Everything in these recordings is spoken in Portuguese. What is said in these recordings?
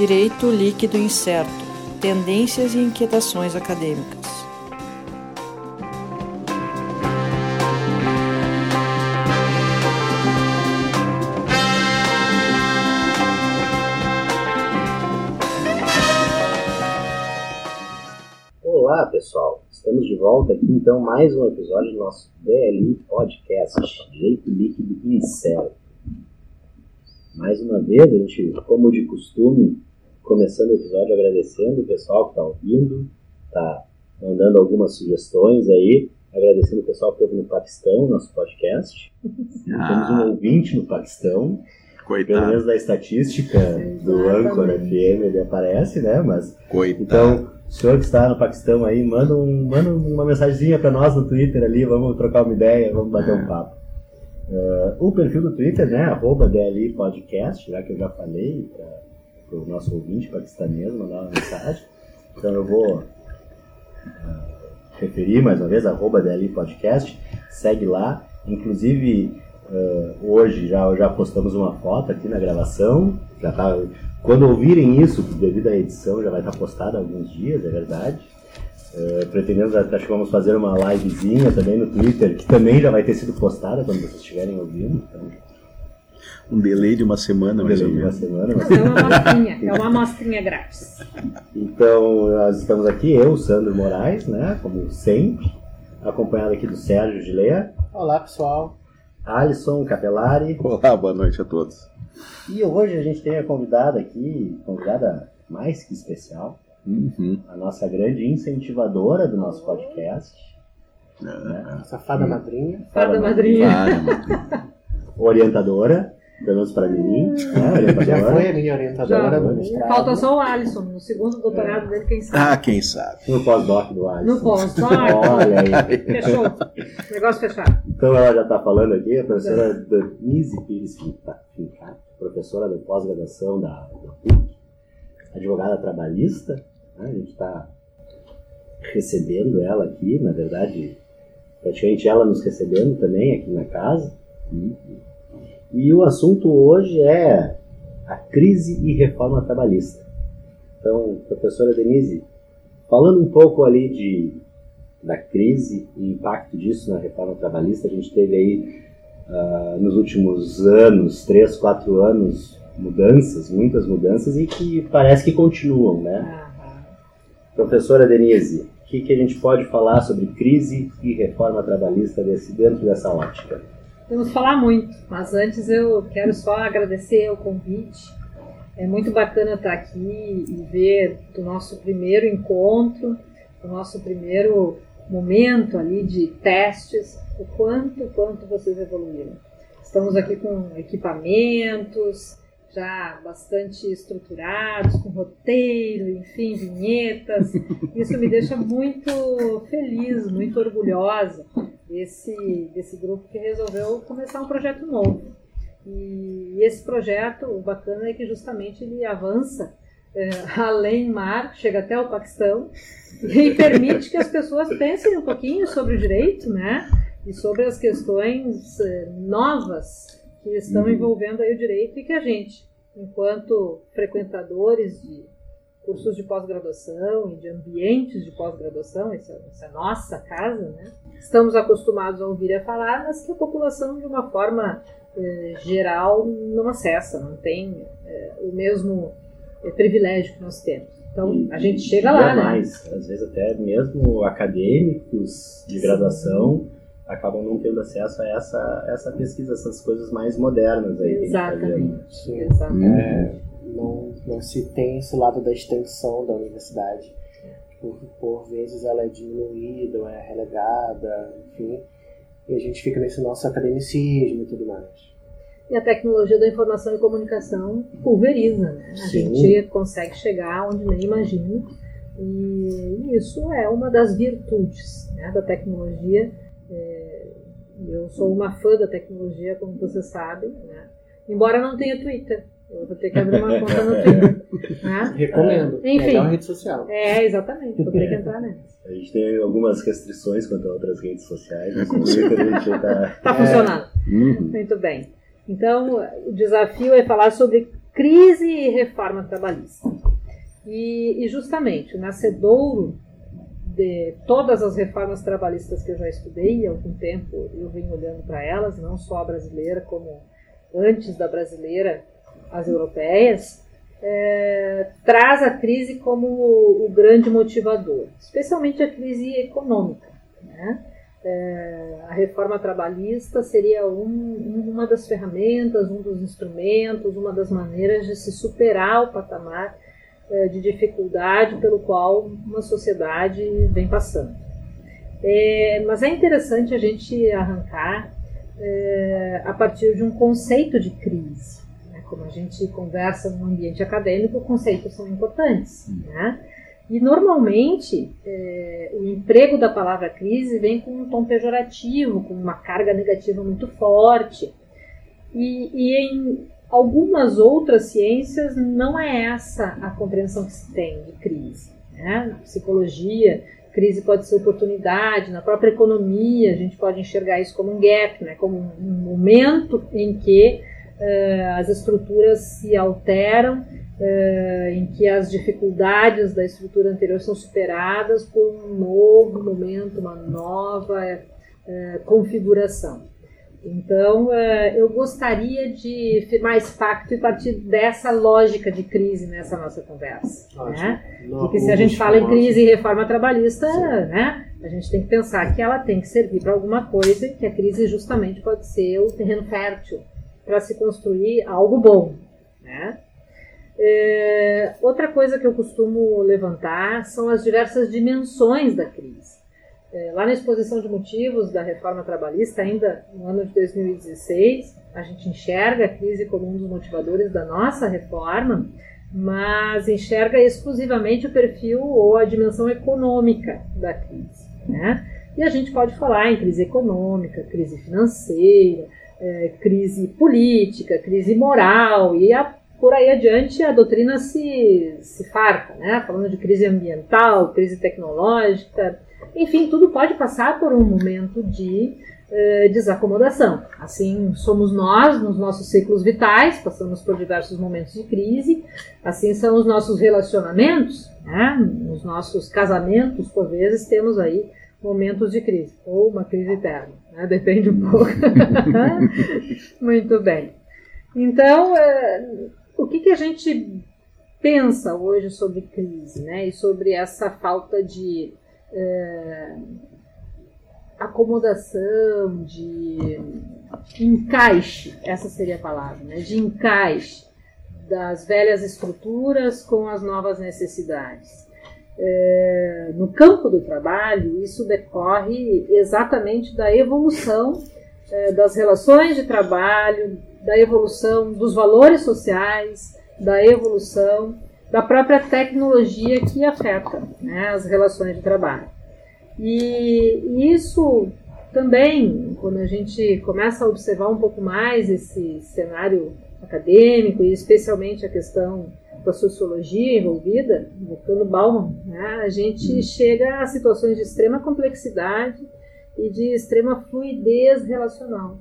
Direito Líquido Incerto Tendências e Inquietações Acadêmicas. Olá pessoal, estamos de volta aqui então mais um episódio do nosso BLI Podcast, Direito Líquido Incerto. Mais uma vez, a gente, como de costume, começando o episódio agradecendo o pessoal que está ouvindo, está mandando algumas sugestões aí, agradecendo o pessoal que ouve no Paquistão, nosso podcast. Ah. Temos um ouvinte no Paquistão, pelo Coitado. menos da estatística do Anchor FM ele aparece, né? Mas Coitado. então, o senhor que está no Paquistão aí, manda, um, manda uma mensagenzinha para nós no Twitter ali, vamos trocar uma ideia, vamos bater um papo. Eh, o perfil do Twitter, né, arroba DLI Podcast, já que eu já falei para o nosso ouvinte paquistanês mandar uma mensagem. Então eu vou eh, referir mais uma vez, arroba DLI Podcast, segue lá. Inclusive, eh, hoje já, já postamos uma foto aqui na gravação, já tá, quando ouvirem isso, devido à edição, já vai estar postada há alguns dias, é verdade. Eh, pretendemos, acho que vamos fazer uma livezinha também no Twitter, que também já vai ter sido postada quando vocês estiverem ouvindo. Então, Um delay de uma semana, mais ou beleza, uma semana. mas- É uma amostrinha, é uma amostrinha grátis. Então, nós estamos aqui, eu, Sandro Moraes, né, como sempre, acompanhado aqui do Sérgio Gileia, Olá pessoal, Alisson Capelari, Olá, boa noite a todos. e hoje a gente tem a convidada aqui, convidada mais que especial, Uhum. a nossa grande incentivadora do nosso podcast, É, essa fada madrinha. Fada madrinha. Vale, mano. Orientadora, pelo menos para mim, né, Já foi a minha orientadora Já. mestrado. Falta só o Alisson, no segundo doutorado dele, quem Ah, sabe. quem sabe. No pós-doc do Alisson. No pós-doc. Olha aí. Fechou. Negócio fechado. Então ela já está falando aqui, a professora Denise Pires Fincato, professora de pós-graduação da, da PUC, advogada trabalhista. né? A gente está recebendo ela aqui, na verdade, praticamente ela nos recebendo também aqui na casa. E o assunto hoje é a crise e reforma trabalhista. Então, professora Denise, falando um pouco ali de da crise e impacto disso na reforma trabalhista. A gente teve aí, ah, nos últimos anos, três, quatro anos, mudanças, muitas mudanças, e que parece que continuam, né? Professora Denise, o que, que a gente pode falar sobre crise e reforma trabalhista desse, dentro dessa ótica? Vamos falar muito, mas antes eu quero só agradecer o convite. É muito bacana estar aqui e ver do nosso primeiro encontro, do nosso primeiro momento ali de testes, o quanto, quanto vocês evoluíram. Estamos aqui com equipamentos já bastante estruturados, com roteiro, enfim, vinhetas. Isso me deixa muito feliz, muito orgulhosa desse, desse grupo que resolveu começar um projeto novo. E esse projeto, o bacana é que justamente ele avança eh, além mar, chega até o Paquistão e permite que as pessoas pensem um pouquinho sobre o direito, né? E sobre as questões eh, novas que estão envolvendo aí o direito e que a gente, enquanto frequentadores de cursos de pós-graduação e de ambientes de pós-graduação, essa, essa é a nossa casa, né? Estamos acostumados a ouvir a falar, mas que a população, de uma forma eh, geral, não acessa, não tem eh, o mesmo eh, privilégio que nós temos. Então, a gente chega lá, E né? mais, às vezes até mesmo acadêmicos de graduação acabam não tendo acesso a essa, essa pesquisa, essas coisas mais modernas aí. tá. Sim. Exatamente. É, não, não se tem esse lado da extensão da universidade. Por, por vezes ela é diminuída, ou é relegada, enfim. E a gente fica nesse nosso academicismo e tudo mais. E a tecnologia da informação e comunicação pulveriza, né? A Sim. gente consegue chegar onde nem imagina. E isso é uma das virtudes né, da tecnologia. É, eu sou uma fã da tecnologia, como você sabe, né? embora não tenha Twitter. Eu vou ter que abrir uma conta no Twitter. Né? Recomendo. Enfim. Melhor rede social. É, exatamente. Vou ter que entrar nessa. A gente tem algumas restrições quanto a outras redes sociais, mas no Twitter a gente tá... Está funcionando. Uhum. Muito bem. Então, o desafio é falar sobre crise e reforma trabalhista. E, e justamente o nascedouro de todas as reformas trabalhistas que eu já estudei, há algum tempo eu venho olhando para elas, não só a brasileira, como antes da brasileira, as europeias, é, traz a crise como o, o, grande motivador, especialmente a crise econômica. Né? É, a reforma trabalhista seria um, uma das ferramentas, um dos instrumentos, uma das maneiras de se superar o patamar é, de dificuldade pelo qual uma sociedade vem passando. É, mas é interessante a gente arrancar é, a partir de um conceito de crise. Como a gente conversa no ambiente acadêmico, conceitos são importantes. Né? E normalmente é, o emprego da palavra crise vem com um tom pejorativo, com uma carga negativa muito forte. E, e em algumas outras ciências não é essa a compreensão que se tem de crise. Né? Na psicologia, crise pode ser oportunidade, na própria economia a gente pode enxergar isso como um gap, né? como um momento em que as estruturas se alteram, uh, em que as dificuldades da estrutura anterior são superadas por um novo momento, uma nova uh, configuração. Então, eu gostaria de firmar esse pacto e partir dessa lógica de crise nessa nossa conversa. Né? Porque se a gente fala em crise e reforma trabalhista, né, a gente tem que pensar que ela tem que servir para alguma coisa e que a crise justamente pode ser o terreno fértil para se construir algo bom. Né? É, outra coisa que eu costumo levantar são as diversas dimensões da crise. É, lá na exposição de motivos da reforma trabalhista, ainda no ano de 2016, a gente enxerga a crise como um dos motivadores da nossa reforma, mas enxerga exclusivamente o perfil ou a dimensão econômica da crise. Né? E a gente pode falar em crise econômica, crise financeira, é, crise política, crise moral, e a, por aí adiante a doutrina se, se farta, né? falando de crise ambiental, crise tecnológica enfim, tudo pode passar por um momento de eh, desacomodação. Assim somos nós nos nossos ciclos vitais, passamos por diversos momentos de crise, assim são os nossos relacionamentos, né? nos nossos casamentos, por vezes temos aí momentos de crise, ou uma crise eterna, né? depende um pouco. Muito bem. Então, eh, o que, que a gente pensa hoje sobre crise, né? E sobre essa falta de é, acomodação, de encaixe, essa seria a palavra, né? de encaixe das velhas estruturas com as novas necessidades. É, no campo do trabalho, isso decorre exatamente da evolução é, das relações de trabalho, da evolução dos valores sociais, da evolução da própria tecnologia que afeta né, as relações de trabalho. E isso também, quando a gente começa a observar um pouco mais esse cenário acadêmico e especialmente a questão da sociologia envolvida, voltando Bauman, né, a gente uhum. chega a situações de extrema complexidade e de extrema fluidez relacional.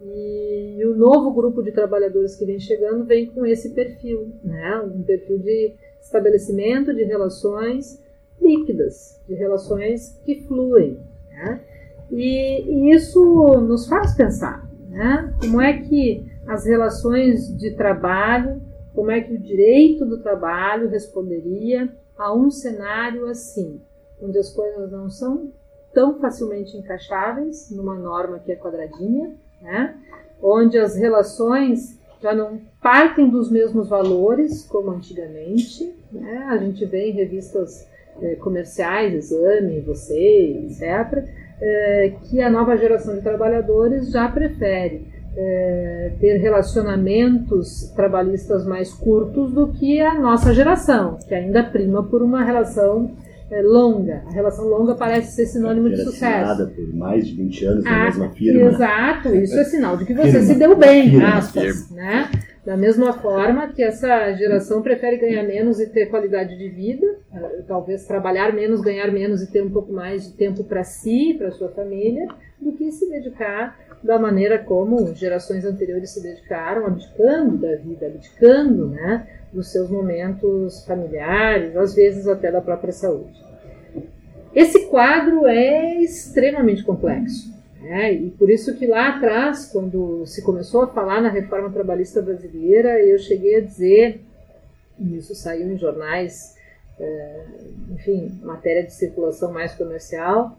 E, e, o novo grupo de trabalhadores que vem chegando vem com esse perfil, né? um perfil de estabelecimento de relações líquidas, de relações que fluem. Né? E, e, isso nos faz pensar né? como é que as relações de trabalho, como é que o direito do trabalho responderia a um cenário assim, onde as coisas não são tão facilmente encaixáveis numa norma que é quadradinha, né? onde as relações já não partem dos mesmos valores como antigamente. Né? A gente vê em revistas é, comerciais, Exame, Você, etc., é, que a nova geração de trabalhadores já prefere é, ter relacionamentos trabalhistas mais curtos do que a nossa geração, que ainda prima por uma relação é, longa. A relação longa parece ser sinônimo de sucesso. por mais de 20 anos na ah, mesma firma. Exato, isso é sinal de que você firma. se deu bem, firma. aspas. Né? Da mesma forma que essa geração prefere ganhar menos e ter qualidade de vida, eh, talvez trabalhar menos, ganhar menos e ter um pouco mais de tempo para si, para sua família, do que se dedicar da maneira como gerações anteriores se dedicaram, abdicando da vida, abdicando né, dos seus momentos familiares, às vezes até da própria saúde. Esse quadro é extremamente complexo. Né? E por isso que lá atrás, quando se começou a falar na reforma trabalhista brasileira, eu cheguei a dizer, e isso saiu em jornais, é, enfim, matéria de circulação mais comercial,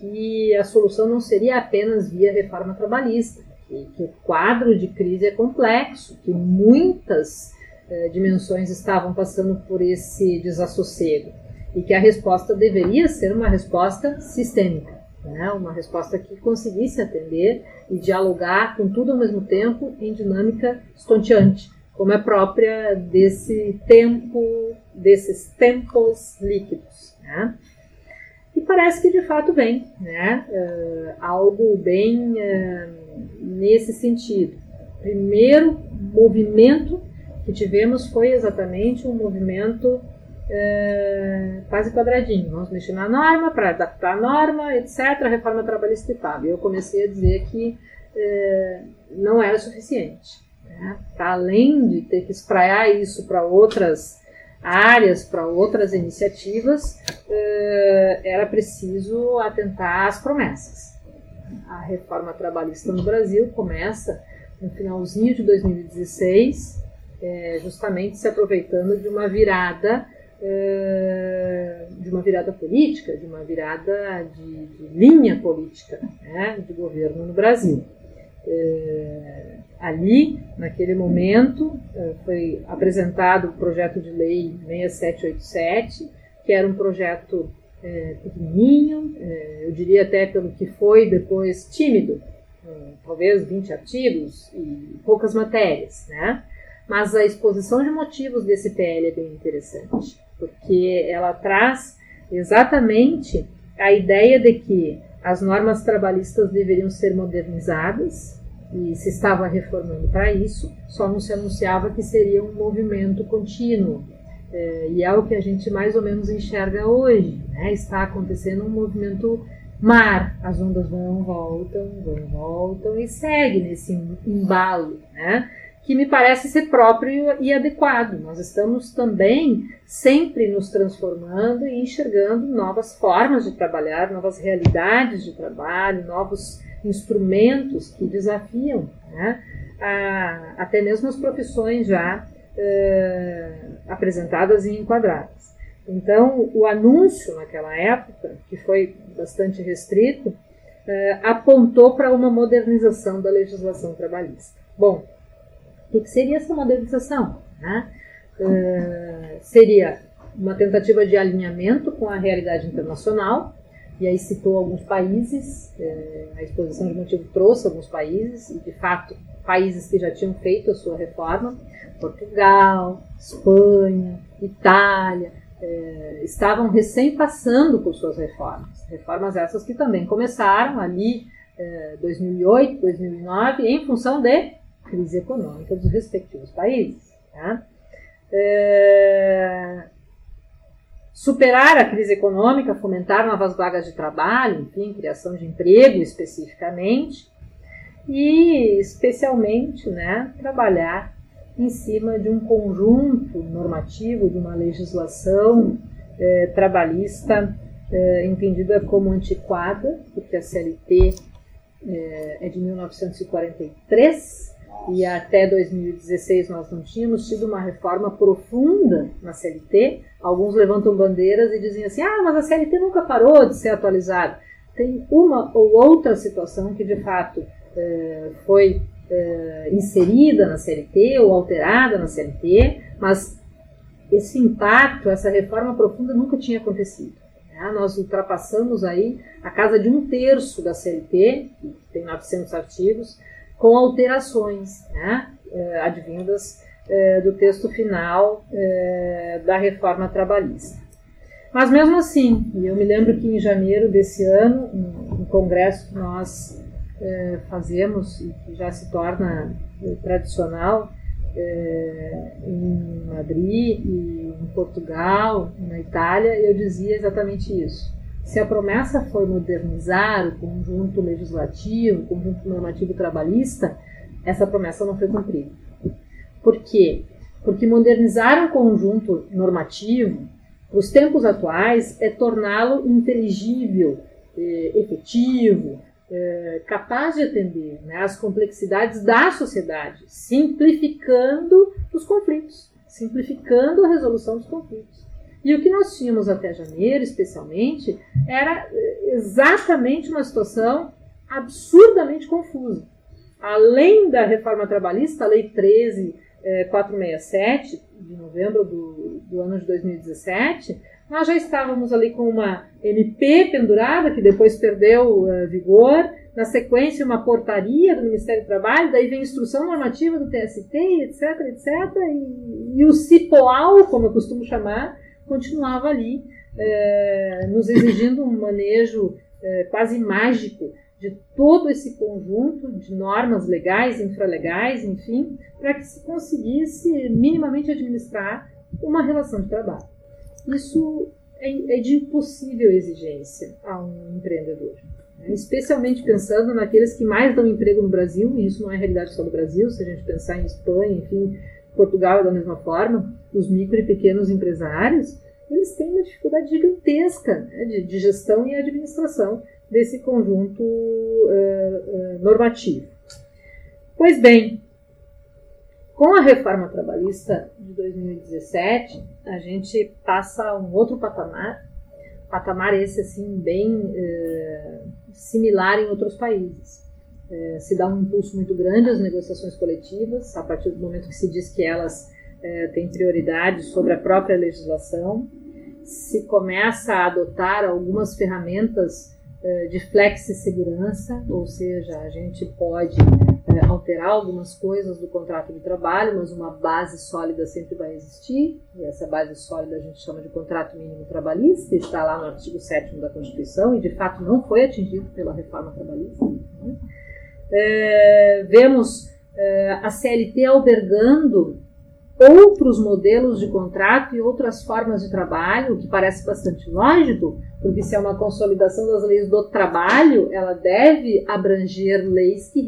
que a solução não seria apenas via reforma trabalhista, que, que o quadro de crise é complexo, que muitas eh, dimensões estavam passando por esse desassossego e que a resposta deveria ser uma resposta sistêmica, né? uma resposta que conseguisse atender e dialogar com tudo ao mesmo tempo em dinâmica estonteante, como é própria desse tempo, desses tempos líquidos. Né? E parece que de fato vem, né? Uh, algo bem uh, nesse sentido. Primeiro movimento que tivemos foi exatamente um movimento uh, quase quadradinho. Vamos mexer na norma para adaptar a norma, etc. A reforma trabalhista e tal. Eu comecei a dizer que não era suficiente. Né? Além de ter que espraiar isso para outras áreas, para outras iniciativas, eh, era preciso atentar às promessas. A reforma trabalhista no Brasil começa no finalzinho de 2016, eh, justamente se aproveitando de uma virada eh, de uma virada política, de uma virada de, de linha política né, de governo no Brasil ali, naquele momento, eh, foi apresentado o projeto de lei 6787, que era um projeto é, pequenininho, é, eu diria até pelo que foi depois tímido, talvez 20 artigos e poucas matérias, né? Mas a exposição de motivos desse PL é bem interessante, porque ela traz exatamente a ideia de que as normas trabalhistas deveriam ser modernizadas, e se estava reformando para isso, só não se anunciava que seria um movimento contínuo. É, e é o que a gente mais ou menos enxerga hoje. Né? Está acontecendo um movimento mar, as ondas vão, voltam, vão, voltam e segue nesse embalo, né? que me parece ser próprio e adequado. Nós estamos também sempre nos transformando e enxergando novas formas de trabalhar, novas realidades de trabalho, novos instrumentos que desafiam né, a, até mesmo as profissões já uh, apresentadas e enquadradas. Então, o anúncio naquela época, que foi bastante restrito, uh, apontou para uma modernização da legislação trabalhista. Bom, o que, seria essa modernização? Né? Uh, seria uma tentativa de alinhamento com a realidade internacional, e aí citou alguns países, é, a exposição de motivo trouxe alguns países, e de fato, países que já tinham feito a sua reforma, Portugal, Espanha, Itália, é, estavam recém passando por suas reformas. Reformas essas que também começaram ali é, 2008, 2009, em função de crise econômica dos respectivos países. Tá? É, superar a crise econômica, fomentar novas vagas de trabalho, enfim, criação de emprego especificamente, e especialmente né, trabalhar em cima de um conjunto normativo, de uma legislação eh, trabalhista eh, entendida como antiquada, porque a CLT eh, é de 1943 e até 2016 nós não tínhamos tido uma reforma profunda na CLT. Alguns levantam bandeiras e dizem assim: ah, mas a CLT nunca parou de ser atualizada. Tem uma ou outra situação que de fato é, foi é, inserida na CLT ou alterada na CLT, mas esse impacto, essa reforma profunda nunca tinha acontecido. Né? Nós ultrapassamos aí a casa de um terço da CLT, que tem 900 artigos, com alterações né, eh, advindas eh, do texto final eh, da reforma trabalhista. Mas mesmo assim, eu me lembro que em janeiro desse ano, um congresso que nós fazemos e que já se torna tradicional em Madrid e em Portugal, na Itália, eu dizia exatamente isso. Se a promessa foi modernizar o conjunto legislativo, o conjunto normativo trabalhista, essa promessa não foi cumprida. Por quê? Porque modernizar um conjunto normativo para os tempos atuais é torná-lo inteligível, é, efetivo, é, capaz de atender né, às complexidades da sociedade, simplificando os conflitos, simplificando a resolução dos conflitos. E o que nós tínhamos até janeiro, especialmente, era é, exatamente uma situação absurdamente confusa. Além da reforma trabalhista, a Lei 13 é, 467, de novembro do, do ano de 2017, nós já estávamos ali com uma MP pendurada, que depois perdeu uh, vigor, na sequência uma portaria do Ministério do Trabalho, daí vem instrução normativa do TST, etc, etc, e, e o CIPOAL, como eu costumo chamar, continuava ali, uh, nos exigindo um manejo uh, quase mágico de todo esse conjunto de normas legais, infralegais, enfim, para que se conseguisse minimamente administrar uma relação de trabalho. Isso é, é de impossível exigência a um empreendedor, né? especialmente pensando naqueles que mais dão emprego no Brasil, e isso não é realidade só do Brasil, se a gente pensar em Espanha, enfim, Portugal é da mesma forma, os micro e pequenos empresários, eles têm uma dificuldade gigantesca né, de, de gestão e administração desse conjunto uh, uh, normativo. Pois bem, com a reforma trabalhista de 2017, a gente passa a um outro patamar, patamar esse assim bem uh, similar em outros países. Se dá um impulso muito grande às negociações coletivas, a partir do momento que se diz que elas têm prioridade sobre a própria legislação, se começa a adotar algumas ferramentas eh, de flexi-segurança, ou seja, a gente pode é, alterar algumas coisas do contrato de trabalho, mas uma base sólida sempre vai existir, e essa base sólida a gente chama de contrato mínimo trabalhista, está lá no artigo 7 da Constituição, e de fato não foi atingido pela reforma trabalhista. Né? É, vemos é, a CLT albergando outros modelos de contrato e outras formas de trabalho, o que parece bastante lógico, porque se é uma consolidação das leis do trabalho, ela deve abranger leis que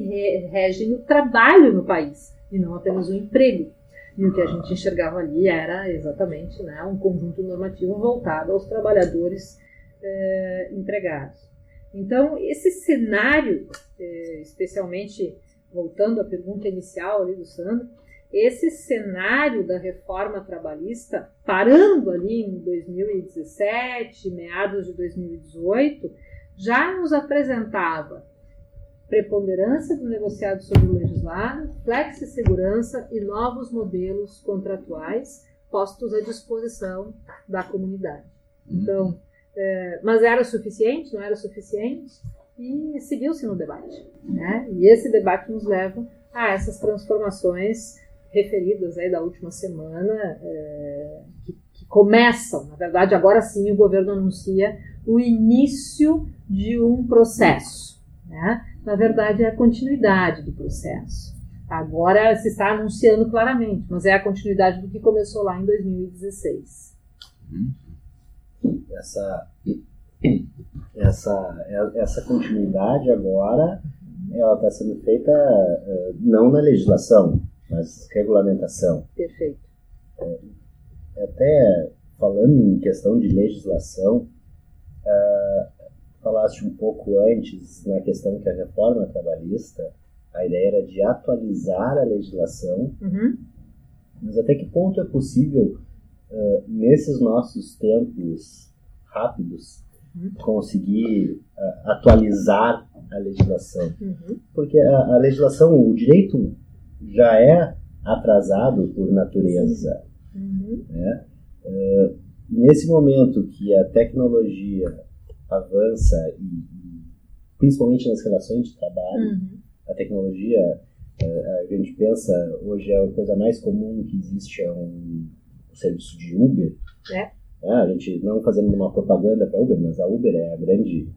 regem o trabalho no país e não apenas o emprego. E o que a gente enxergava ali era exatamente né, um conjunto normativo voltado aos trabalhadores eh, empregados. Então, esse cenário, eh, especialmente voltando à pergunta inicial ali do Sandro, esse cenário da reforma trabalhista, parando ali em 2017, meados de 2018, já nos apresentava preponderância do negociado sobre o legislado, flexi-segurança e novos modelos contratuais postos à disposição da comunidade. Uhum. Então, é, mas era suficiente? Não era suficiente? E seguiu-se no debate. Né? E esse debate nos leva a essas transformações referidas aí da última semana, é, que, que, começam, na verdade, agora sim o governo anuncia o início de um processo. Né? Na verdade, é a continuidade do processo. Agora se está anunciando claramente, mas é a continuidade do que começou lá em 2016. Essa, essa, essa continuidade agora ela está sendo feita uh, não na legislação, mas regulamentação. Perfeito. É, até falando em questão de legislação, uh, falaste um pouco antes na questão que a reforma trabalhista, a ideia era de atualizar a legislação, uhum. mas até que ponto é possível, uh, nesses nossos tempos rápidos, conseguir uh, atualizar a legislação? Uhum. Porque a, a legislação, o direito já é atrasado por natureza. Uhum. Né? Uh, nesse momento que a tecnologia avança, e, principalmente nas relações de trabalho, uhum. a tecnologia, uh, a gente pensa, hoje é a coisa mais comum que existe é um, um serviço de Uber. É. Né? A gente não fazendo uma propaganda para Uber, mas a Uber é a grande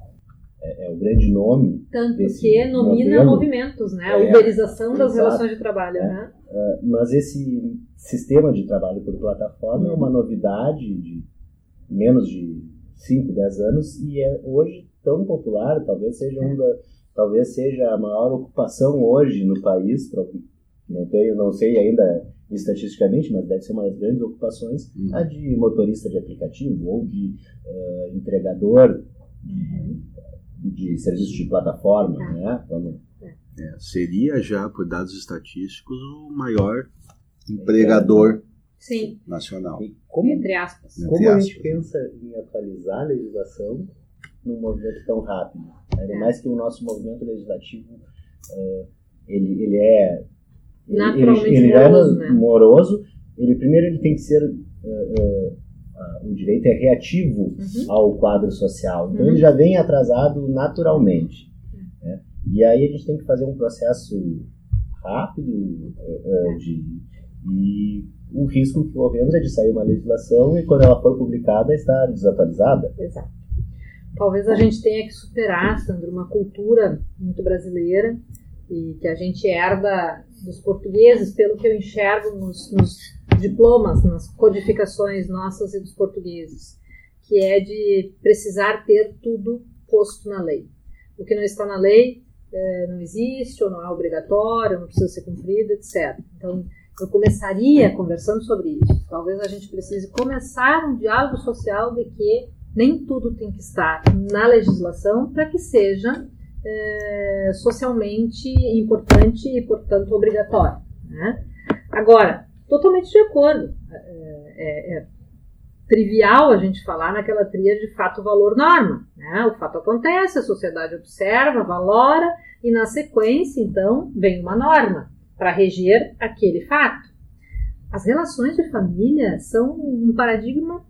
é, é o grande nome. Tanto que nomina modelo. movimentos, né? A é, uberização das relações de trabalho, é, né? É, mas esse sistema de trabalho por plataforma é uma novidade de menos de 5, 10 anos e é hoje tão popular, talvez seja um da, talvez seja a maior ocupação hoje no país, não tenho, não sei ainda estatisticamente, mas deve ser uma das grandes ocupações, Hum. a de motorista de aplicativo ou de eh, entregador Uhum. de serviço de plataforma, né? Quando- É, seria já, por dados estatísticos, o maior empregador Sim, nacional. e como, entre aspas. Entre como a gente aspas. pensa em atualizar a legislação num movimento tão rápido? Ainda É. mais que o nosso movimento legislativo eh, ele, ele é Naturalmente ele, ele já é moroso, né? moroso. Ele primeiro ele tem que ser eh, ah, o direito é reativo Uhum. ao quadro social. Então Uhum. ele já vem atrasado naturalmente. né? E aí a gente tem que fazer um processo rápido eh, de, e o risco que corremos é de sair uma legislação e quando ela for publicada estar desatualizada. Exato. Talvez a gente tenha que superar, Sandro, uma cultura muito brasileira e que a gente herda dos portugueses, pelo que eu enxergo nos, nos diplomas, nas codificações nossas e dos portugueses, que é de precisar ter tudo posto na lei. O que não está na lei eh, não existe, ou não é obrigatório, não precisa ser cumprido, etc. Então, eu começaria conversando sobre isso. Talvez a gente precise começar um diálogo social de que nem tudo tem que estar na legislação para que seja eh, socialmente importante e, portanto, obrigatório. né? Agora, totalmente de acordo. É, é- é trivial a gente falar naquela tríade de fato, valor, norma. né? O fato acontece, a sociedade observa, valora e, na sequência, então, vem uma norma para reger aquele fato. As relações de família são um paradigma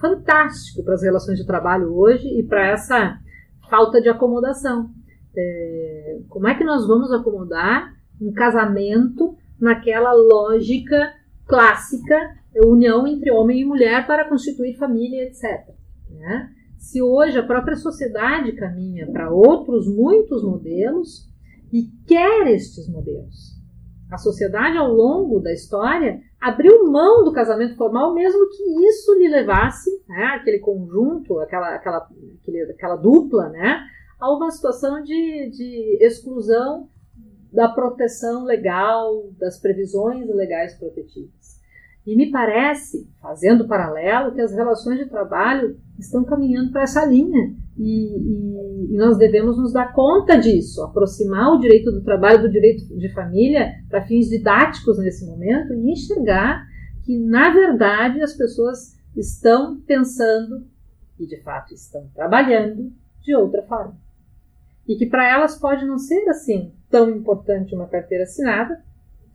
fantástico para as relações de trabalho hoje e para essa falta de acomodação. É, como é que nós vamos acomodar um casamento naquela lógica clássica, união entre homem e mulher para constituir família, etc. né? Se hoje a própria sociedade caminha para outros muitos modelos e quer estes modelos, a sociedade ao longo da história abriu mão do casamento formal, mesmo que isso lhe levasse, né, aquele conjunto, aquela, aquela, aquela dupla, né, a uma situação de, de exclusão da proteção legal, das previsões legais protetivas. E me parece, fazendo paralelo, que as relações de trabalho estão caminhando para essa linha. E, e, e, nós devemos nos dar conta disso, aproximar o direito do trabalho do direito de família para fins didáticos nesse momento e enxergar que, na verdade, as pessoas estão pensando e, de fato, estão trabalhando de outra forma. E que para elas pode não ser assim tão importante uma carteira assinada,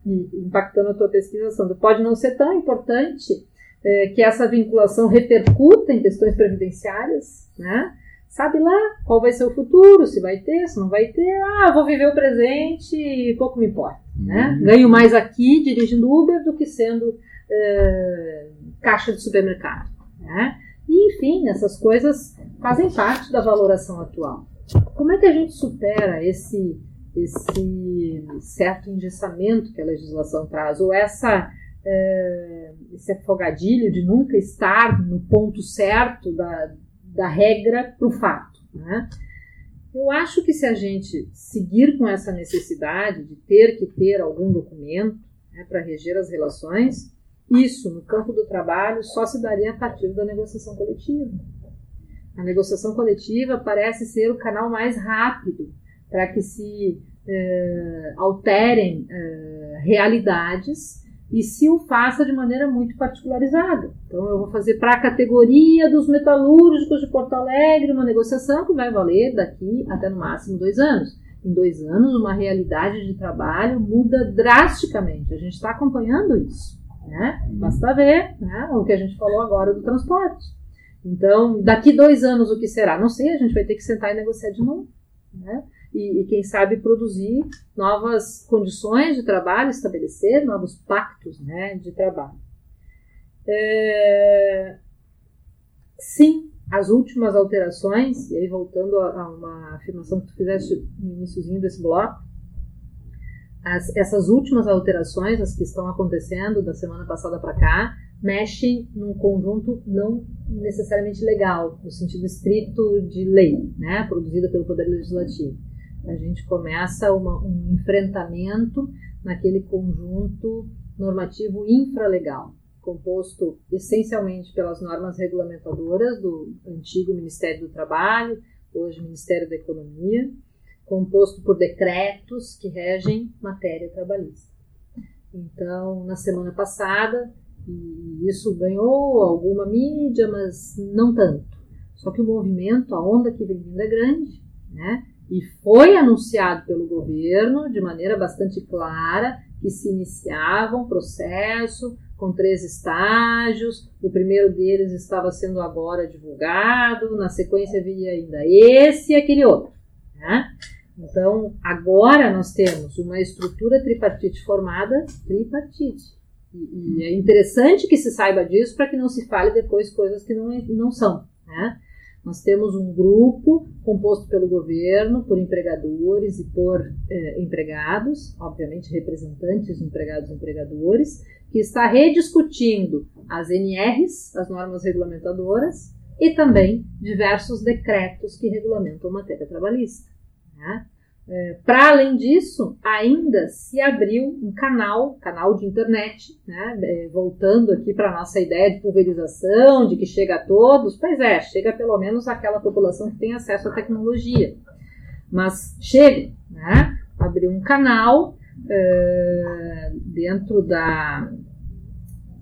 e impactando a tua pesquisa, Sandro, pode não ser tão importante é, que essa vinculação repercuta em questões previdenciárias, né? Sabe lá qual vai ser o futuro, se vai ter, se não vai ter. Ah, vou viver o presente e pouco me importa. Né? Ganho mais aqui dirigindo Uber do que sendo é, caixa de supermercado. Né? E, enfim, essas coisas fazem parte da valoração atual. Como é que a gente supera esse, esse certo engessamento que a legislação traz, ou essa, é, esse afogadilho de nunca estar no ponto certo da, da regra para o fato? Né? Eu acho que se a gente seguir com essa necessidade de ter que ter algum documento né, para reger as relações, isso no campo do trabalho só se daria a partir da negociação coletiva. A negociação coletiva parece ser o canal mais rápido para que se eh, alterem eh, realidades e se o faça de maneira muito particularizada. Então, eu vou fazer para a categoria dos metalúrgicos de Porto Alegre uma negociação que vai valer daqui até no máximo dois anos. Em dois anos, uma realidade de trabalho muda drasticamente. A gente está acompanhando isso. Né? Basta ver né, o que a gente falou agora do transporte. Então, daqui dois anos, o que será? Não sei, a gente vai ter que sentar e negociar de novo. Né? E, e, quem sabe, produzir novas condições de trabalho, estabelecer novos pactos né, de trabalho. É... Sim, as últimas alterações, e aí voltando a, uma afirmação que tu fizeste no iníciozinho desse bloco, as, essas últimas alterações, as que estão acontecendo da semana passada para cá, mexem num conjunto não necessariamente legal, no sentido estrito de lei, né, produzida pelo Poder Legislativo. A gente começa uma, um enfrentamento naquele conjunto normativo infralegal, composto essencialmente pelas normas regulamentadoras do antigo Ministério do Trabalho, hoje Ministério da Economia, composto por decretos que regem matéria trabalhista. Então, na semana passada, e isso ganhou alguma mídia, mas não tanto. Só que o movimento, a onda que vem vindo é grande, né? E foi anunciado pelo governo de maneira bastante clara que se iniciava um processo com três estágios. O primeiro deles estava sendo agora divulgado, na sequência viria ainda esse e aquele outro. Né? Então, agora nós temos uma estrutura tripartite formada, tripartite. E, é interessante que se saiba disso para que não se fale depois coisas que não, não são. Né? Nós temos um grupo composto pelo governo, por empregadores e por eh, empregados, obviamente representantes de empregados e empregadores, que está rediscutindo as NRs, as normas regulamentadoras, e também diversos decretos que regulamentam a matéria trabalhista. Né? É, Para além disso, ainda se abriu um canal, canal de internet, né? é, voltando aqui para a nossa ideia de pulverização, de que chega a todos, pois é, chega pelo menos aquela população que tem acesso à tecnologia. Mas chega, né? abriu um canal é, dentro da,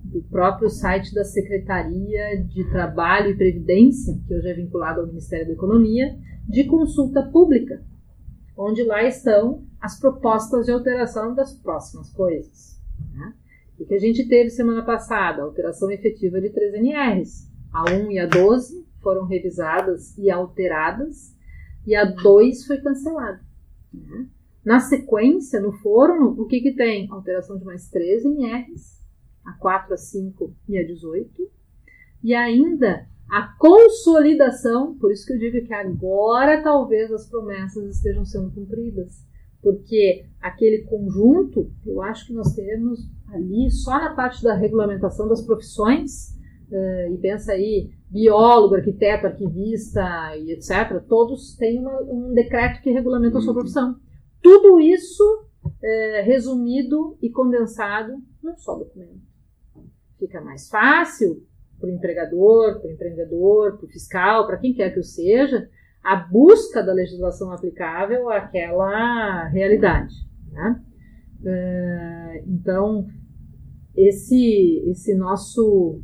do próprio site da Secretaria de Trabalho e Previdência, que hoje é vinculado ao Ministério da Economia, de consulta pública onde lá estão as propostas de alteração das próximas coisas. Né? O que a gente teve semana passada? Alteração efetiva de 3 NRs. A 1 e a 12 foram revisadas e alteradas, e a 2 foi cancelada. Né? Na sequência, no forno, o que, que tem? Alteração de mais 13 NRs, a 4, a 5 e a 18, e ainda a consolidação, por isso que eu digo que agora talvez as promessas estejam sendo cumpridas, porque aquele conjunto, eu acho que nós temos ali só na parte da regulamentação das profissões, uh, e pensa aí, biólogo, arquiteto, arquivista e etc., todos têm uma, um decreto que regulamenta a sua profissão. Tudo isso é, resumido e condensado num só documento. Fica mais fácil para o empregador, para o empreendedor, para o fiscal, para quem quer que o seja, a busca da legislação aplicável àquela realidade. Né? É, então, esse, esse nosso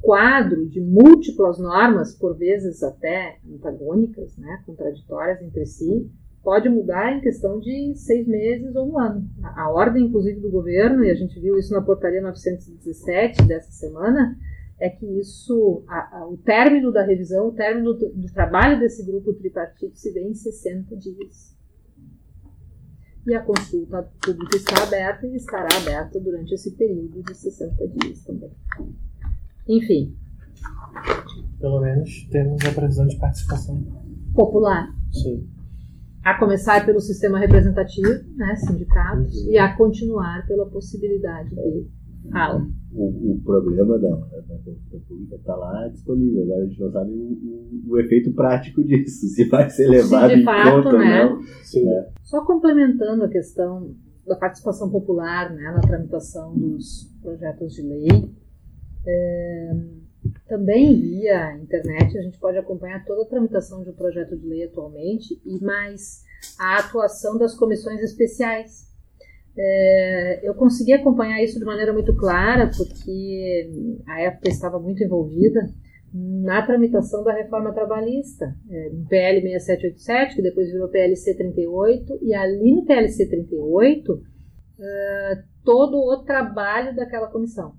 quadro de múltiplas normas, por vezes até antagônicas, né, contraditórias entre si, pode mudar em questão de seis meses ou um ano. A ordem, inclusive, do governo, e a gente viu isso na portaria 917 dessa semana, é que isso, a, a, o término da revisão, o término do, do, trabalho desse grupo tripartite se vê em 60 dias. E a consulta pública está aberta e estará aberta durante esse período de 60 dias também. Enfim. Pelo menos temos a previsão de participação popular. Sim. A começar pelo sistema representativo, né, sindicatos, uhum. e a continuar pela possibilidade de fala o, o problema da, da consulta pública está lá disponível. Agora a gente não sabe o, o, o, efeito prático disso, se vai ser levado de em fato, conta né? ou não. Sim. Né? Só complementando a questão da participação popular né, na tramitação dos projetos de lei, é, também via internet a gente pode acompanhar toda a tramitação de um projeto de lei atualmente e mais a atuação das comissões especiais é, eu consegui acompanhar isso de maneira muito clara, porque a época estava muito envolvida na tramitação da reforma trabalhista, é, PL 6787, que depois virou PLC 38, e ali no PLC 38, é, todo o trabalho daquela comissão.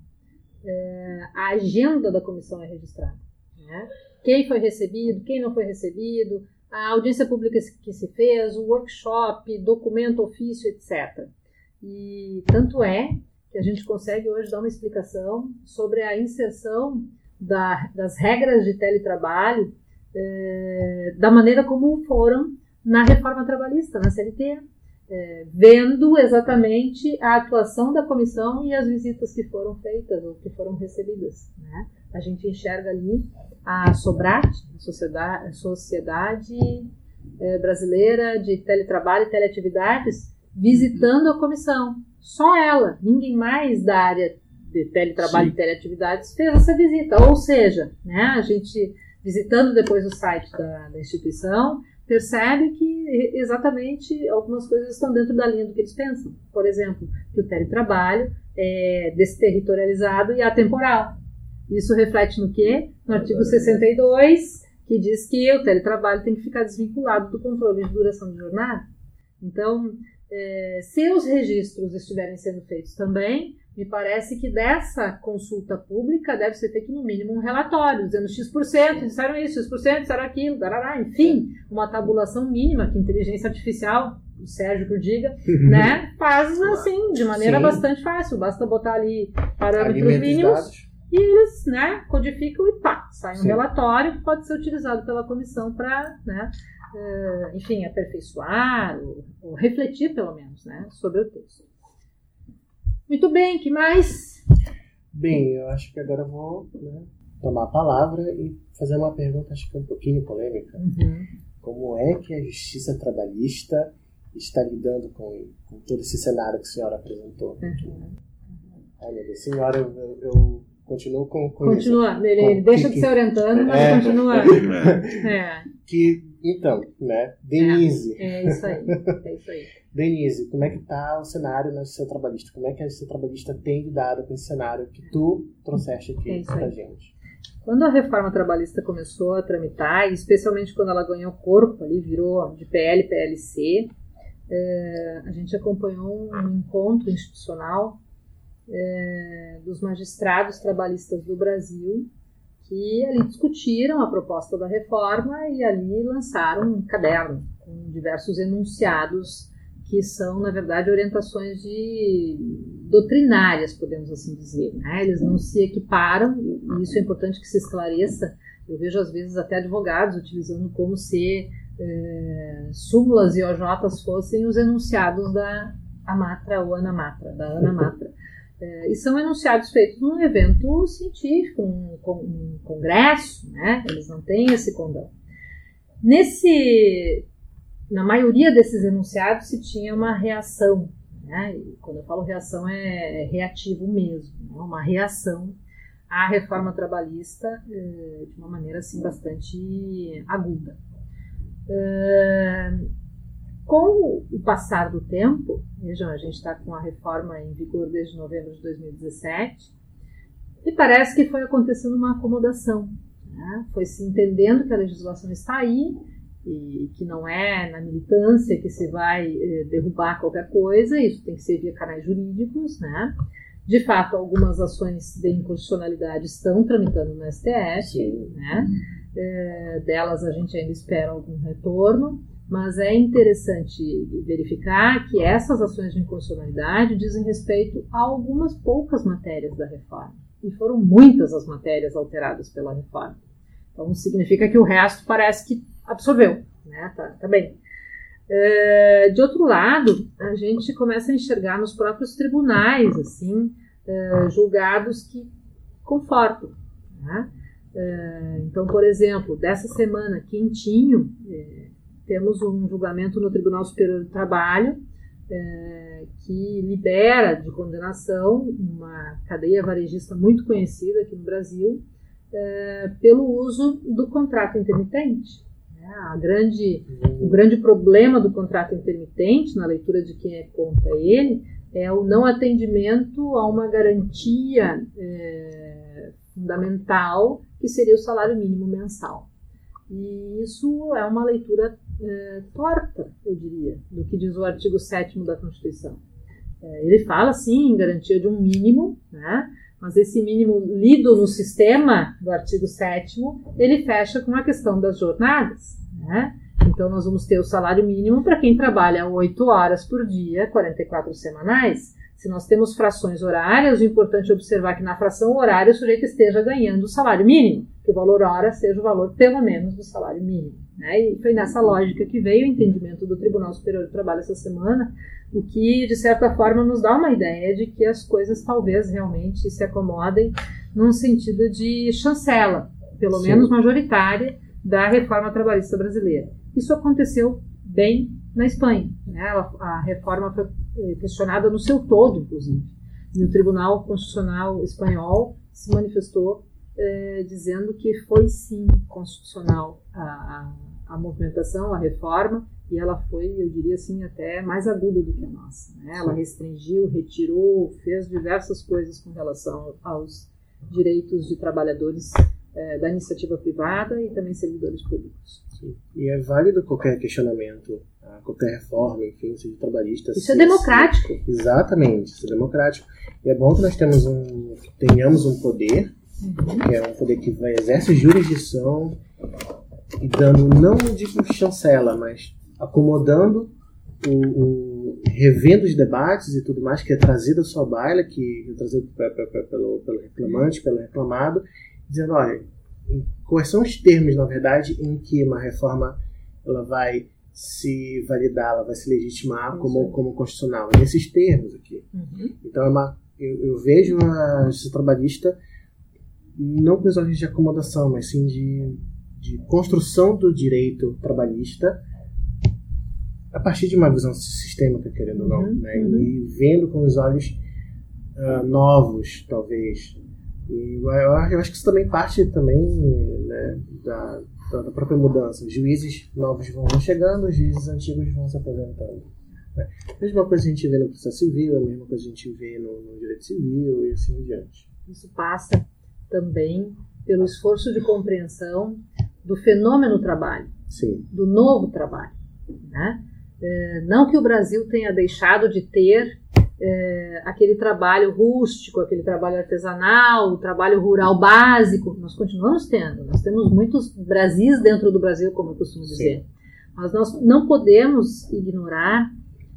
É, a agenda da comissão é registrada. Né? Quem foi recebido, quem não foi recebido, a audiência pública que se fez, o workshop, documento, ofício, etc. E tanto é que a gente consegue hoje dar uma explicação sobre a inserção da, das regras de teletrabalho é, da maneira como foram na reforma trabalhista, na CLT. é, vendo exatamente a atuação da comissão e as visitas que foram feitas ou que foram recebidas. Né? A gente enxerga ali a Sobrat, a Sociedade, a sociedade é, Brasileira de Teletrabalho e Teleatividades, visitando a comissão. Só ela, ninguém mais da área de teletrabalho Sim. e teleatividades fez essa visita. Ou seja, né, a gente visitando depois o site da, da instituição, percebe que exatamente algumas coisas estão dentro da linha do que eles pensam. Por exemplo, que o teletrabalho é desterritorializado e atemporal. Isso reflete no quê? No artigo 62, que diz que o teletrabalho tem que ficar desvinculado do controle de duração de jornada. Então, é, se os registros estiverem sendo feitos também, me parece que dessa consulta pública deve ser feito no mínimo um relatório, dizendo X%, disseram isso, X%, disseram aquilo, darará, enfim, uma tabulação mínima que inteligência artificial, o Sérgio que o diga, né, faz assim, de maneira Sim. bastante fácil, basta botar ali parâmetros mínimos e eles, né, codificam e pá, sai um Sim. relatório que pode ser utilizado pela comissão para, né, uh, enfim, aperfeiçoar ou, ou refletir pelo menos, né, sobre o texto. Muito bem, que mais? Bem, eu acho que agora eu vou né, tomar a palavra e fazer uma pergunta, acho que um pouquinho polêmica. Uhum. Como é que a justiça trabalhista está lidando com, com todo esse cenário que a senhora apresentou? Uhum. Deus, senhora, eu, eu continuo com, com Continua, isso. ele, ele deixa que, de ser orientando, mas é, continua. É. Que, então, né, Denise. É, é isso aí, é isso aí. Denise, como é que está o cenário na justiça trabalhista? Como é que a justiça trabalhista tem lidado com esse cenário que tu trouxeste aqui é para a gente? Quando a reforma trabalhista começou a tramitar, especialmente quando ela ganhou corpo, ali virou de PL PLC, é, a gente acompanhou um encontro institucional é, dos magistrados trabalhistas do Brasil que ali discutiram a proposta da reforma e ali lançaram um caderno com diversos enunciados que são, na verdade, orientações de doutrinárias, podemos assim dizer. Né? Eles não se equiparam, e isso é importante que se esclareça. Eu vejo, às vezes, até advogados utilizando como se é, súmulas e OJs fossem os enunciados da Amatra ou Anamatra, da Anamatra. É, e são enunciados feitos num evento científico, um, um congresso, né? eles não têm esse condão. Nesse na maioria desses enunciados se tinha uma reação. Né? E quando eu falo reação, é, é reativo mesmo, né? uma reação à reforma trabalhista eh, de uma maneira assim, bastante aguda. Com o passar do tempo, vejam, a gente está com a reforma em vigor desde novembro de 2017, e parece que foi acontecendo uma acomodação. Né? Foi se entendendo que a legislação está aí, e que não é na militância que se vai eh, derrubar qualquer coisa, isso tem que ser via canais jurídicos, né? De fato, algumas ações de inconstitucionalidade estão tramitando no STF, né? É, delas a gente ainda espera algum retorno, mas é interessante verificar que essas ações de inconstitucionalidade dizem respeito a algumas poucas matérias da reforma. E foram muitas as matérias alteradas pela reforma. Então significa que o resto parece que absorveu, né? Tá, tá bem. Uh, de outro lado, a gente começa a enxergar nos próprios tribunais, assim, uh, julgados que confortam. Né? Uh, então, por exemplo, dessa semana, quentinho, temos um julgamento no Tribunal Superior do Trabalho que libera de condenação uma cadeia varejista muito conhecida aqui no Brasil pelo uso do contrato intermitente. A grande, o grande problema do contrato intermitente, na leitura de quem é contra ele, é o não atendimento a uma garantia é, fundamental, que seria o salário mínimo mensal. E isso é uma leitura é, torta, eu diria, do que diz o artigo 7 da Constituição. É, ele fala, sim, em garantia de um mínimo, né? mas esse mínimo lido no sistema do artigo 7 ele fecha com a questão das jornadas. Né? Então, nós vamos ter o salário mínimo para quem trabalha 8 horas por dia, 44 semanais. Se nós temos frações horárias, o importante é observar que na fração horária o sujeito esteja ganhando o salário mínimo, que o valor hora seja o valor pelo menos do salário mínimo. Né? E foi nessa lógica que veio o entendimento do Tribunal Superior do Trabalho essa semana, o que, de certa forma, nos dá uma ideia de que as coisas talvez realmente se acomodem num sentido de chancela, pelo Sim. menos majoritária, da reforma trabalhista brasileira. Isso aconteceu bem na Espanha. Né? A reforma foi eh, questionada no seu todo, inclusive. E o Tribunal Constitucional Espanhol se manifestou eh, dizendo que foi sim constitucional a, a, a, movimentação, a reforma, e ela foi, eu diria assim, até mais aguda do que a nossa. Né? Ela restringiu, retirou, fez diversas coisas com relação aos direitos de trabalhadores eh, da iniciativa privada e também servidores públicos. Sim. E é válido qualquer questionamento, ah, qualquer reforma, enfim, seja trabalhista. Isso é democrático. Exatamente, isso é democrático. E é bom que nós temos um, tenhamos um poder, uhum. que é um poder que vai, exerce jurisdição e dando, não digo chancela, mas acomodando o, o, revendo os debates e tudo mais que é trazido à sua baila, que é trazido pelo, pelo reclamante, pelo reclamado, dizendo, olha, quais são os termos, na verdade, em que uma reforma ela vai se validar, ela vai se legitimar como, como constitucional. Nesses termos aqui. Uhum. Então, é uma, eu, eu, vejo a justiça trabalhista não com os olhos de acomodação, mas sim de, de construção do direito trabalhista a partir de uma visão sistêmica, querendo ou não, uhum. né? uhum. e vendo com os olhos uh, novos, talvez, e eu, acho que isso também parte também né, da, da, própria mudança. Juízes novos vão chegando, juízes antigos vão se aposentando. Né? A mesma coisa a gente vê no processo civil, a mesma coisa a gente vê no, no direito civil e assim em diante. Isso passa também pelo esforço de compreensão do fenômeno trabalho, Sim. do novo trabalho. Né? É, não que o Brasil tenha deixado de ter é, aquele trabalho rústico, aquele trabalho artesanal, o trabalho rural básico, nós continuamos tendo. Nós temos muitos Brasis dentro do Brasil, como eu costumo dizer. Sim. Mas nós não podemos ignorar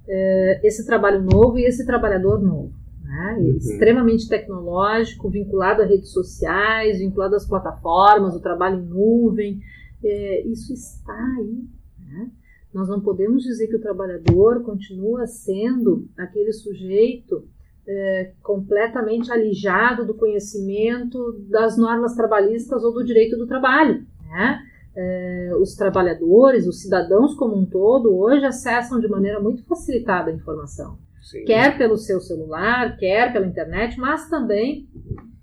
é, esse trabalho novo e esse trabalhador novo. Né? Uhum. Extremamente tecnológico, vinculado a redes sociais, vinculado às plataformas, o trabalho em nuvem. É, isso está aí. Né? Nós não podemos dizer que o trabalhador continua sendo aquele sujeito é, completamente alijado do conhecimento das normas trabalhistas ou do direito do trabalho. Né? É, os trabalhadores, os cidadãos como um todo, hoje acessam de maneira muito facilitada a informação. Sim. Quer pelo seu celular, quer pela internet, mas também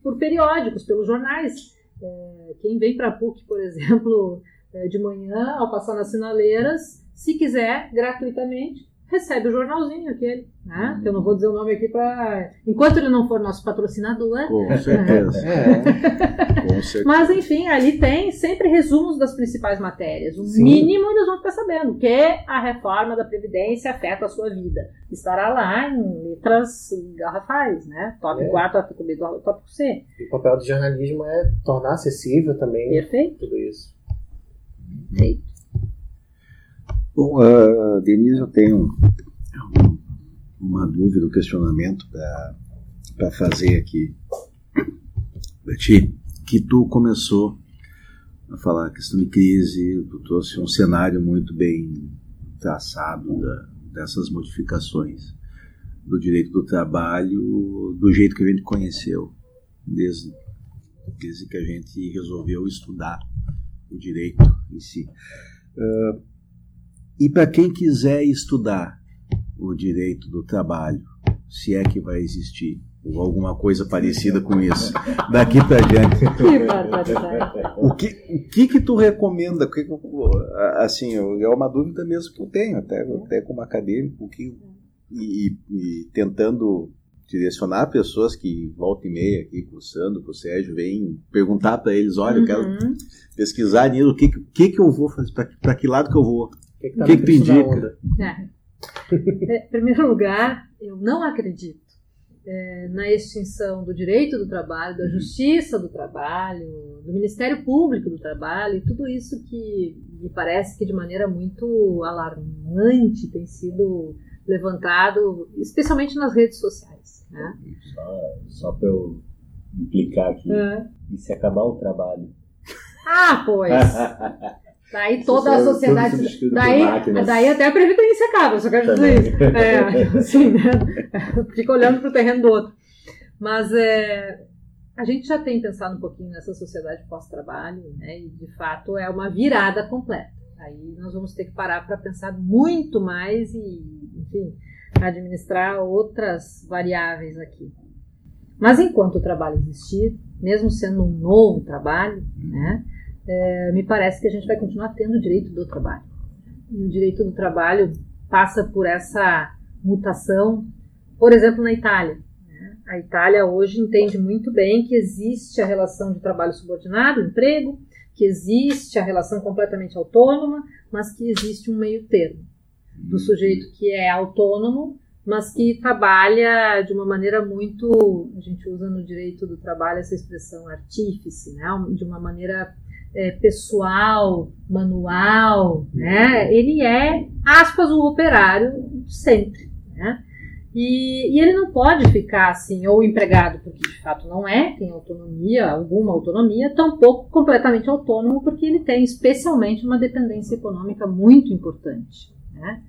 por periódicos, pelos jornais. É, quem vem para a PUC, por exemplo, é, de manhã, ao passar nas sinaleiras, se quiser, gratuitamente, recebe o jornalzinho aquele, né? Que eu não vou dizer o nome aqui para. Enquanto ele não for nosso patrocinador. Com certeza. É. Com certeza. Mas, enfim, ali tem sempre resumos das principais matérias. O Sim. mínimo eles vão ficar sabendo que a reforma da Previdência afeta a sua vida. Estará lá em letras garrafais, né? Tópico é. 4, tópico B, tópico C. E o papel do jornalismo é tornar acessível também Perfeito. tudo isso. Perfeito. Bom, uh, Denise, eu tenho uma dúvida, um questionamento para fazer aqui para ti, que tu começou a falar a questão de crise, tu trouxe um cenário muito bem traçado da, dessas modificações do direito do trabalho do jeito que a gente conheceu, desde, desde que a gente resolveu estudar o direito em si. Uh, e para quem quiser estudar o direito do trabalho, se é que vai existir, ou alguma coisa parecida com isso, daqui para diante. o que, o que que tu recomenda? Assim, é uma dúvida mesmo que eu tenho, até, até como acadêmico, que, e, e tentando direcionar pessoas que volta e meia aqui cursando com o Sérgio, vem perguntar para eles, olha, uhum. eu quero uhum. pesquisar nisso, o que, que, que eu vou fazer, para que lado que eu vou? O que, que, tá que, que tu indica? É. Em primeiro lugar, eu não acredito é, na extinção do direito do trabalho, da justiça do trabalho, do Ministério Público do Trabalho e tudo isso que me parece que de maneira muito alarmante tem sido levantado, especialmente nas redes sociais. Né? Só, só para eu implicar aqui, é. e se acabar o trabalho? Ah, pois! Daí toda a sociedade. Daí, daí até a Previdência acaba, só quero dizer isso. É, assim, né? Fica olhando para o terreno do outro. Mas é, a gente já tem pensado um pouquinho nessa sociedade pós-trabalho, né? E de fato é uma virada completa. Aí nós vamos ter que parar para pensar muito mais e, enfim, administrar outras variáveis aqui. Mas enquanto o trabalho existir, mesmo sendo um novo trabalho, né, é, me parece que a gente vai continuar tendo o direito do trabalho. E o direito do trabalho passa por essa mutação, por exemplo, na Itália. Né? A Itália hoje entende muito bem que existe a relação de trabalho subordinado, emprego, que existe a relação completamente autônoma, mas que existe um meio termo do sujeito que é autônomo, mas que trabalha de uma maneira muito, a gente usa no direito do trabalho essa expressão artífice, né? de uma maneira é, pessoal, manual, né? Ele é, aspas, um operário sempre, né? E, e, ele não pode ficar assim, ou empregado, porque de fato não é, tem autonomia, alguma autonomia, tampouco completamente autônomo, porque ele tem especialmente uma dependência econômica muito importante. Né?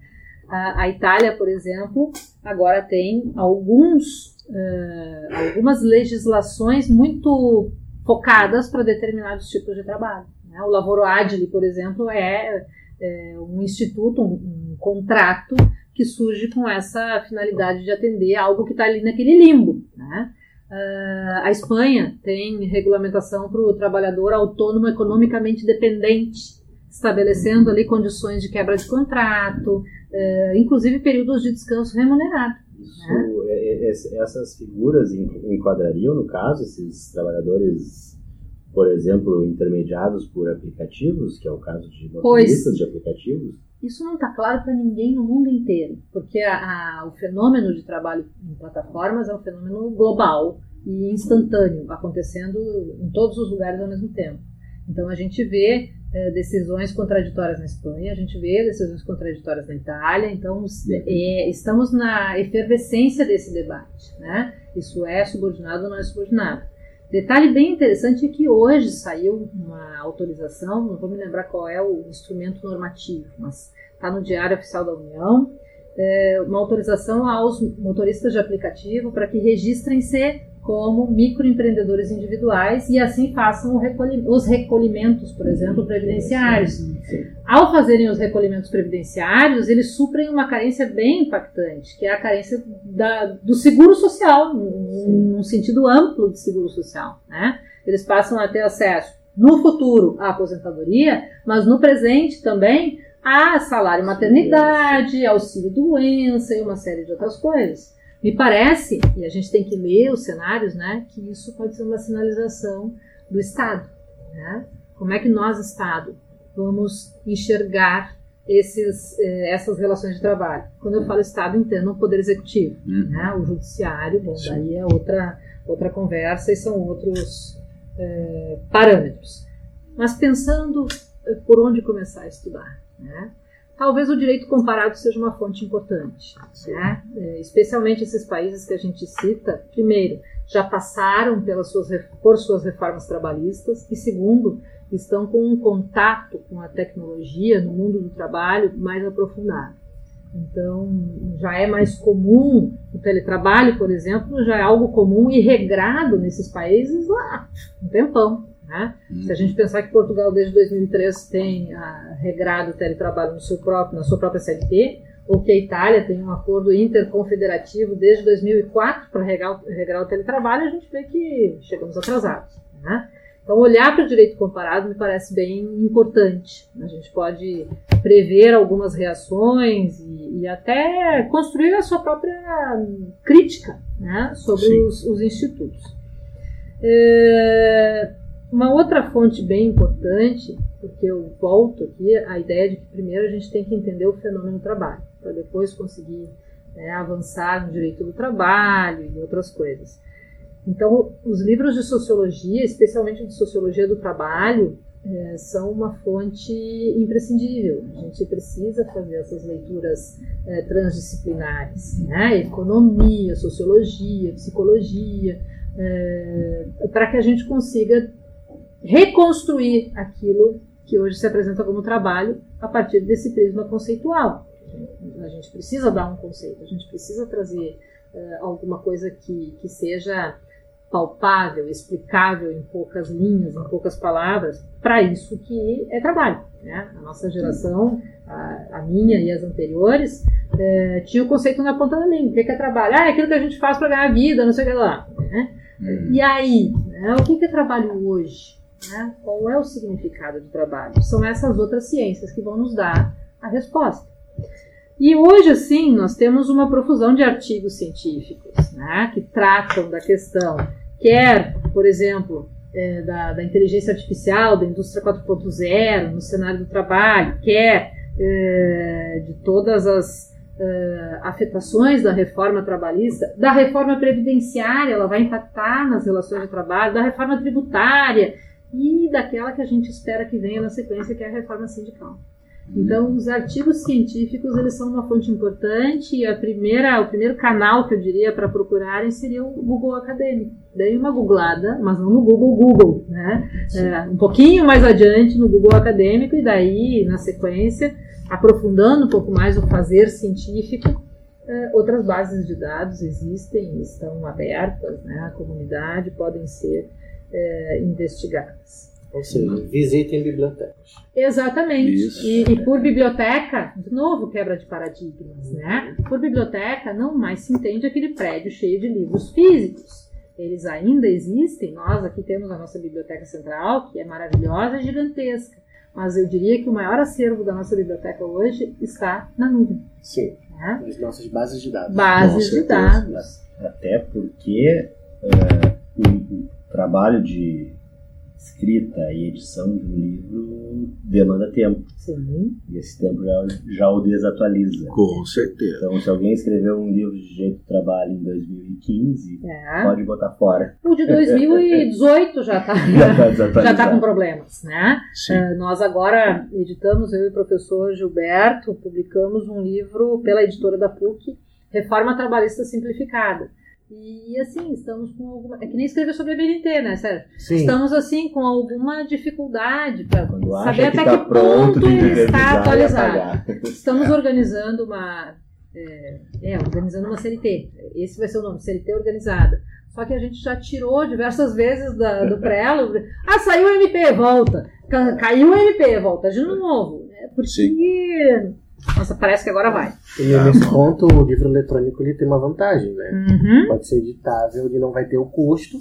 A, a, Itália, por exemplo, agora tem alguns, uh, algumas legislações muito focadas para determinados tipos de trabalho. Né? O Lavoro Agile, por exemplo, é, é um instituto, um, um contrato que surge com essa finalidade de atender algo que está ali naquele limbo. Né? Uh, a Espanha tem regulamentação para o trabalhador autônomo economicamente dependente, estabelecendo ali condições de quebra de contrato, uh, inclusive períodos de descanso remunerado. Isso, né? é, essas figuras enquadrariam, no caso, esses trabalhadores, por exemplo, intermediados por aplicativos, que é o caso de motoristas de aplicativos? Isso não está claro para ninguém no mundo inteiro, porque a, a, o fenômeno de trabalho em plataformas é um fenômeno global e instantâneo, acontecendo em todos os lugares ao mesmo tempo. Então a gente vê é, decisões contraditórias na Espanha, a gente vê decisões contraditórias na Itália, então é, estamos na efervescência desse debate. Né? Isso é subordinado ou não é subordinado. Detalhe bem interessante é que hoje saiu uma autorização, não vou me lembrar qual é o instrumento normativo, mas está no Diário Oficial da União, é uma autorização aos motoristas de aplicativo para que registrem-se como microempreendedores individuais e assim façam os recolhimentos, por exemplo, previdenciários. Ao fazerem os recolhimentos previdenciários, eles suprem uma carência bem impactante, que é a carência da, do seguro social, num sentido amplo de seguro social. Né? Eles passam a ter acesso, no futuro, à aposentadoria, mas no presente também a salário maternidade, auxílio doença e uma série de outras coisas. Me parece, e a gente tem que ler os cenários, né, que isso pode ser uma sinalização do Estado. Né? Como é que nós, Estado, vamos enxergar esses, eh, essas relações de trabalho? Quando eu falo Estado, entendo o Poder Executivo. Uhum. Né? O Judiciário, bom, Sim. daí é outra, outra conversa e são outros eh, parâmetros. Mas pensando eh, por onde começar a estudar, né? Talvez o direito comparado seja uma fonte importante. Né? É, especialmente esses países que a gente cita, primeiro, já passaram pelas suas, por suas reformas trabalhistas, e segundo, estão com um contato com a tecnologia no mundo do trabalho mais aprofundado. Então, já é mais comum o teletrabalho, por exemplo, já é algo comum e regrado nesses países lá, um tempão. Né? Hum. Se a gente pensar que Portugal desde 2003 tem a, regrado o teletrabalho no seu próprio, na sua própria CLT, ou que a Itália tem um acordo interconfederativo desde 2004 para regrar, regrar, o teletrabalho, a gente vê que chegamos atrasados. Né? Então, olhar para o direito comparado me parece bem importante. A gente pode prever algumas reações e, e até construir a sua própria crítica né, sobre os, os, institutos. É, uma outra fonte bem importante, porque eu volto aqui à ideia de que primeiro a gente tem que entender o fenômeno do trabalho, para depois conseguir né, avançar no direito do trabalho e outras coisas. Então, os livros de sociologia, especialmente de sociologia do trabalho, é, são uma fonte imprescindível. A gente precisa fazer essas leituras é, transdisciplinares, né? economia, sociologia, psicologia, é, para que a gente consiga reconstruir aquilo que hoje se apresenta como trabalho a partir desse prisma conceitual. A gente precisa dar um conceito, a gente precisa trazer uh, alguma coisa que, que seja palpável, explicável em poucas linhas, em poucas palavras, para isso que é trabalho. Né? A nossa geração, a, a minha e as anteriores, é, tinha o conceito na ponta da língua. O que é trabalho? Ah, é aquilo que a gente faz para ganhar vida, não sei o que lá. Né? Uhum. E aí, né, o que é trabalho hoje? Né? Qual é o significado do trabalho? São essas outras ciências que vão nos dar a resposta. E hoje, assim, nós temos uma profusão de artigos científicos né, que tratam da questão, quer, por exemplo, é, da, da, inteligência artificial, da indústria 4.0 no cenário do trabalho, quer é, de todas as é, afetações da reforma trabalhista, da reforma previdenciária, ela vai impactar nas relações de trabalho, da reforma tributária e daquela que a gente espera que venha na sequência, que é a reforma sindical. Então, os artigos científicos eles são uma fonte importante e a primeira, o primeiro canal que eu diria para procurarem seria o Google Acadêmico. Dei uma googlada, mas não no Google Google, né? É, um pouquinho mais adiante no Google Acadêmico e daí, na sequência, aprofundando um pouco mais o fazer científico, é, outras bases de dados existem, estão abertas, né? A comunidade podem ser é, investigadas. Ou seja, visitem bibliotecas. Exatamente. E, e, por biblioteca, de novo, quebra de paradigmas, né? Por biblioteca, não mais se entende aquele prédio cheio de livros físicos. Eles ainda existem. Nós aqui temos a nossa biblioteca central, que é maravilhosa e gigantesca. Mas eu diria que o maior acervo da nossa biblioteca hoje está na nuvem. Sim. Né? As nossas bases de dados. Bases de dados. Até porque uh, trabalho de escrita e edição de um livro demanda tempo. Sim. E esse tempo já, já o desatualiza. Com certeza. Então, se alguém escreveu um livro de jeito de trabalho em 2015, é. pode botar fora. O de 2018 já está já tá com problemas, né? Uh, nós agora editamos, eu e o professor Gilberto, publicamos um livro pela editora da PUC, Reforma Trabalhista Simplificada. E assim, estamos com alguma. É que nem escrever sobre a BNT, né, Sérgio? Sim. Estamos assim com alguma dificuldade para saber até que, tá que ponto ele está atualizado. Estamos organizando uma. É, é, organizando uma CLT. Esse vai ser o nome, CLT organizada. Só que a gente já tirou diversas vezes da, do prelo. Ah, saiu o MP, volta. Caiu o MP, volta de novo. É porque. Sim nossa, parece que agora vai. E nesse ponto, o livro eletrônico ele tem uma vantagem, né? Uhum. Pode ser editável, ele não vai ter o custo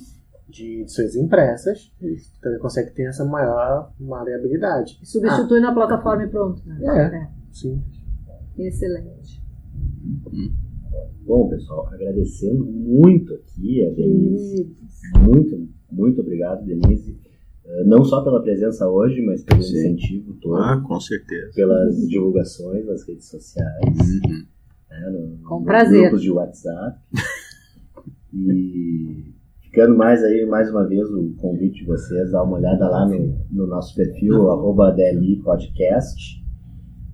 de edições impressas, então ele consegue ter essa maior maleabilidade. Substitui ah. na plataforma e pronto. Né? É, é, sim. Excelente. Bom, pessoal, agradecendo muito aqui a Denise. Muito, muito obrigado, Denise. Eh, não só pela presença hoje, mas pelo Sim. incentivo todo. Ah, com certeza. Pelas divulgações nas redes sociais. Uhum. Né, no, com prazer. grupos de WhatsApp. e ficando mais aí, mais uma vez, o convite de vocês, dar uma olhada lá no, no nosso perfil, uhum. arroba DLI Podcast,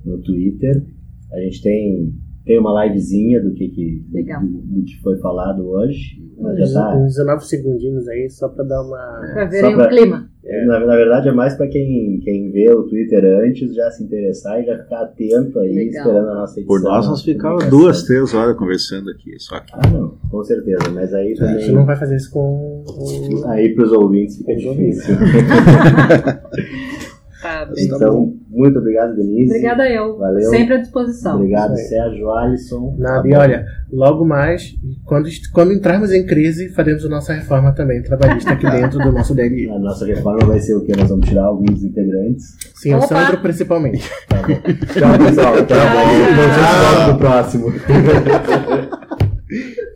no Twitter. A gente tem, tem uma livezinha do que, que, do, do, que foi falado hoje. Uns, tá... uns 19 segundinhos aí, só para dar uma. Para verem o clima. É. Na, na, verdade, é mais para quem, quem vê o Twitter antes já se interessar e já ficar atento aí, Legal. esperando a nossa edição. Por nós, nós ficávamos duas, três horas conversando aqui. Só que... Ah, não, com certeza. Mas aí também. A gente não vai fazer isso com. Aí para os ouvintes fica difícil. Tá então, muito obrigado, Denise. Obrigada eu. Valeu. Sempre à disposição. Obrigado, Sérgio, Alisson. Nada, tá e olha, logo mais, quando, quando entrarmos em crise, faremos a nossa reforma também trabalhista aqui dentro do nosso DLI. A nossa reforma vai ser o que? Nós vamos tirar alguns integrantes. Sim, Opa. o Sandro principalmente. Tá bom. Tchau, pessoal. Até a próxima. Vamos pro próximo.